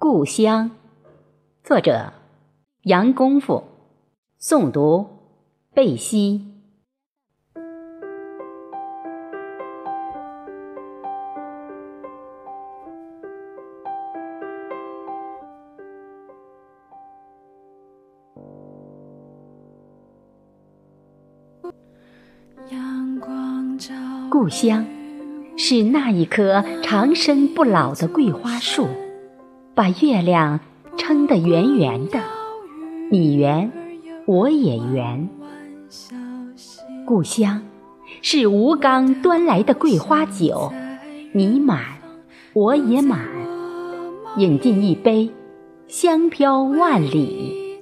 故乡，作者杨功夫，诵读贝西。故乡是那一棵长生不老的桂花树。把月亮撑得圆圆的，你圆，我也圆。故乡是吴刚端来的桂花酒，你满，我也满。饮尽一杯，香飘万里。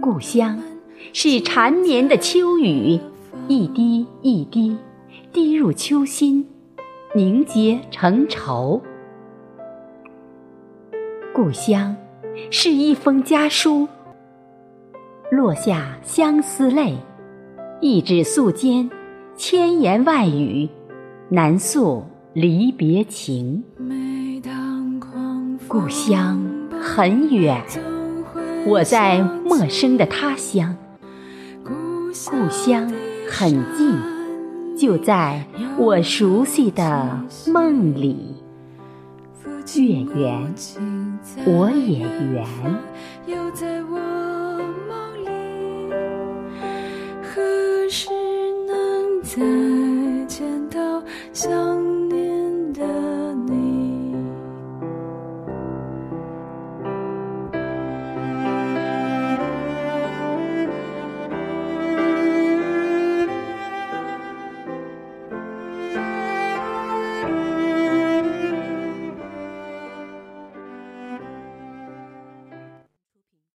故乡是缠绵的秋雨，一滴一滴滴入秋心，凝结成愁。故乡是一封家书，落下相思泪，一纸素笺，千言万语，难诉离别情。故乡很远，我在陌生的他乡；故乡很近，就在我熟悉的梦里。月圆，我也圆。又在我梦里，何时能再见到？